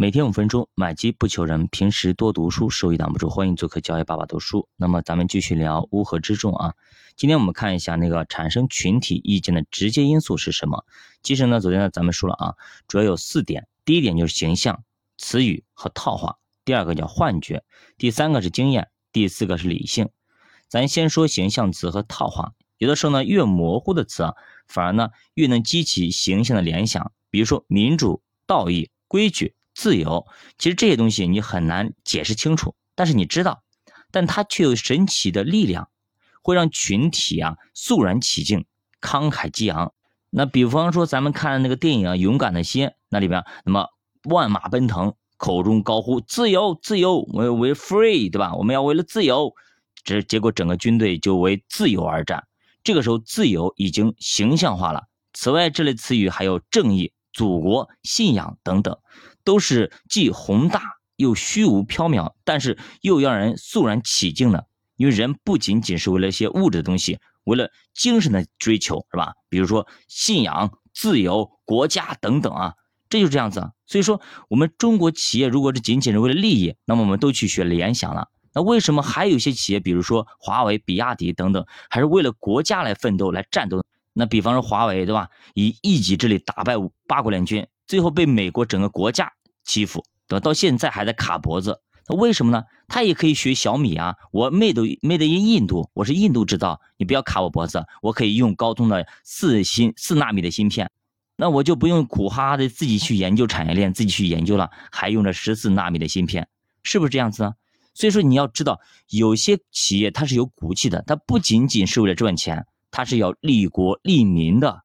每天五分钟，买机不求人。平时多读书，收益挡不住。欢迎做客教育爸爸读书。那么咱们继续聊乌合之众啊。今天我们看一下那个产生群体意见的直接因素是什么？其实呢，昨天呢咱们说了啊，主要有四点。第一点就是形象、词语和套话；第二个叫幻觉；第三个是经验；第四个是理性。咱先说形象词和套话。有的时候呢，越模糊的词啊，反而呢越能激起形象的联想。比如说民主、道义、规矩。自由，其实这些东西你很难解释清楚，但是你知道，但它却有神奇的力量，会让群体啊肃然起敬、慷慨激昂。那比方说咱们看那个电影《啊勇敢的心》，那里边那么万马奔腾，口中高呼自由、自由，为为 free，对吧？我们要为了自由，这结果整个军队就为自由而战。这个时候，自由已经形象化了。此外，这类词语还有正义。祖国信仰等等，都是既宏大又虚无缥缈，但是又让人肃然起敬的。因为人不仅仅是为了一些物质的东西，为了精神的追求，是吧？比如说信仰、自由、国家等等啊，这就是这样子。啊所以说，我们中国企业如果是仅仅是为了利益，那么我们都去学联想了。那为什么还有一些企业，比如说华为、比亚迪等等，还是为了国家来奋斗、来战斗？那比方说华为对吧，以一己之力打败八国联军，最后被美国整个国家欺负，对吧？到现在还在卡脖子，那为什么呢？他也可以学小米啊，我 made made in 印度，我是印度制造，你不要卡我脖子，我可以用高通的四芯四纳米的芯片，那我就不用苦哈哈的自己去研究产业链，自己去研究了，还用着十四纳米的芯片，是不是这样子呢？所以说你要知道，有些企业它是有骨气的，它不仅仅是为了赚钱。它是要利国利民的，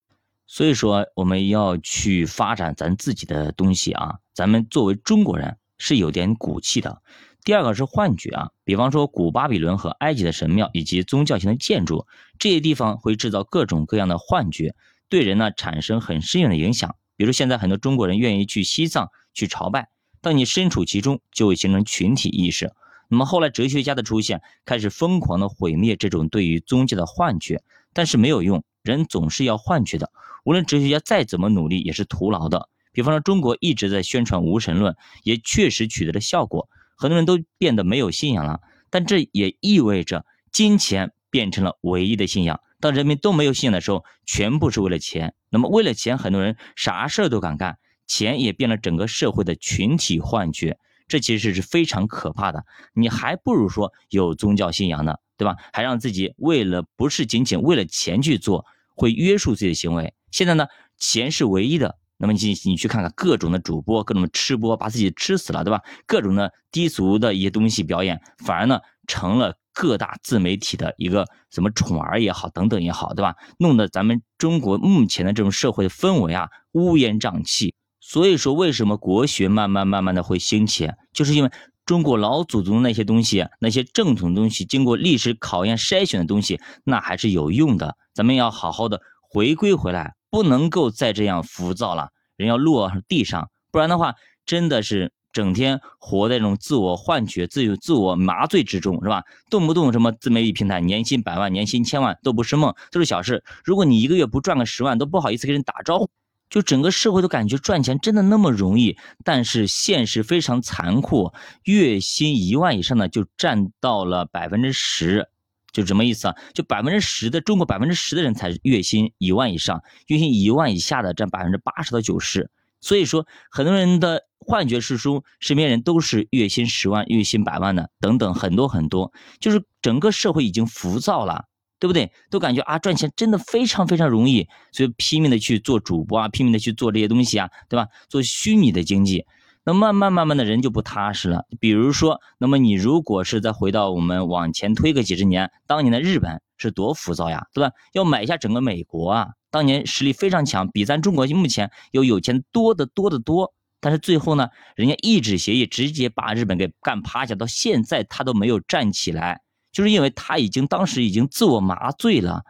所以说我们要去发展咱自己的东西啊。咱们作为中国人是有点骨气的。第二个是幻觉啊，比方说古巴比伦和埃及的神庙以及宗教性的建筑，这些地方会制造各种各样的幻觉，对人呢产生很深远的影响。比如现在很多中国人愿意去西藏去朝拜，当你身处其中，就会形成群体意识。那么后来哲学家的出现，开始疯狂的毁灭这种对于宗教的幻觉。但是没有用，人总是要换取的。无论哲学家再怎么努力，也是徒劳的。比方说，中国一直在宣传无神论，也确实取得了效果，很多人都变得没有信仰了。但这也意味着金钱变成了唯一的信仰。当人民都没有信仰的时候，全部是为了钱。那么为了钱，很多人啥事儿都敢干，钱也变了整个社会的群体幻觉。这其实是非常可怕的。你还不如说有宗教信仰呢。对吧？还让自己为了不是仅仅为了钱去做，会约束自己的行为。现在呢，钱是唯一的。那么你你去看看各种的主播，各种吃播，把自己吃死了，对吧？各种的低俗的一些东西表演，反而呢成了各大自媒体的一个什么宠儿也好，等等也好，对吧？弄得咱们中国目前的这种社会的氛围啊乌烟瘴气。所以说，为什么国学慢慢慢慢的会兴起，就是因为。中国老祖宗那些东西，那些正统东西，经过历史考验筛选的东西，那还是有用的。咱们要好好的回归回来，不能够再这样浮躁了。人要落地上，不然的话，真的是整天活在这种自我幻觉、自由自我麻醉之中，是吧？动不动什么自媒体平台，年薪百万、年薪千万都不是梦，都是小事。如果你一个月不赚个十万，都不好意思跟人打招呼。就整个社会都感觉赚钱真的那么容易，但是现实非常残酷。月薪一万以上的就占到了百分之十，就什么意思啊？就百分之十的中国百分之十的人才月薪一万以上，月薪一万以下的占百分之八十到九十。所以说，很多人的幻觉是说身边人都是月薪十万、月薪百万的等等，很多很多，就是整个社会已经浮躁了。对不对？都感觉啊，赚钱真的非常非常容易，所以拼命的去做主播啊，拼命的去做这些东西啊，对吧？做虚拟的经济，那慢慢慢慢的人就不踏实了。比如说，那么你如果是再回到我们往前推个几十年，当年的日本是多浮躁呀，对吧？要买下整个美国啊，当年实力非常强，比咱中国目前有有钱多的多的多。但是最后呢，人家一纸协议直接把日本给干趴下，到现在他都没有站起来。就是因为他已经当时已经自我麻醉了，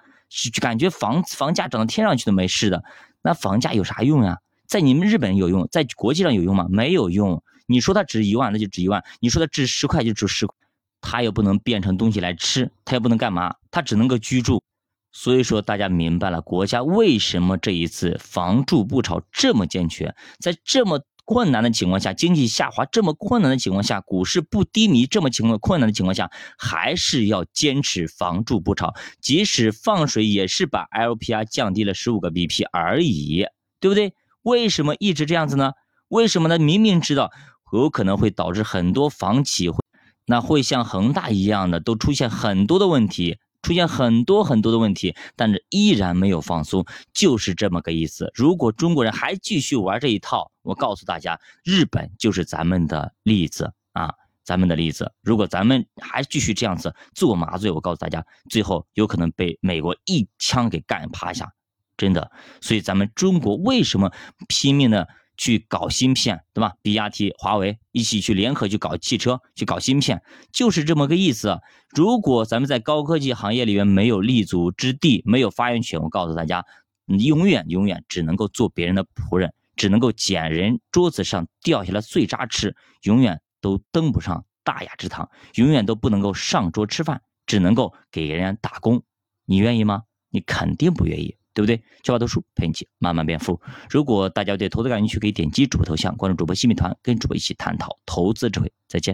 感觉房房价涨到天上去都没事的，那房价有啥用呀？在你们日本有用，在国际上有用吗？没有用。你说它值一万，那就值一万；你说它值十块，就值十块。它又不能变成东西来吃，它又不能干嘛，它只能够居住。所以说，大家明白了，国家为什么这一次房住不炒这么健全，在这么困难的情况下，经济下滑这么困难的情况下，股市不低迷这么情况困难的情况下，还是要坚持房住不炒，即使放水也是把 LPR 降低了十五个 BP 而已，对不对？为什么一直这样子呢？为什么呢？明明知道有可能会导致很多房企会，那会像恒大一样的都出现很多的问题。出现很多很多的问题，但是依然没有放松，就是这么个意思。如果中国人还继续玩这一套，我告诉大家，日本就是咱们的例子啊，咱们的例子。如果咱们还继续这样子做麻醉，我告诉大家，最后有可能被美国一枪给干趴下，真的。所以咱们中国为什么拼命的？去搞芯片，对吧？比亚迪、华为一起去联合去搞汽车，去搞芯片，就是这么个意思。如果咱们在高科技行业里面没有立足之地，没有发言权，我告诉大家，你永远永远只能够做别人的仆人，只能够捡人桌子上掉下来碎渣吃，永远都登不上大雅之堂，永远都不能够上桌吃饭，只能够给人家打工。你愿意吗？你肯定不愿意。对不对？教法读书陪你一起慢慢变富。如果大家对投资感兴趣，可以点击主播头像，关注主播新米团，跟主播一起探讨投资智慧。再见。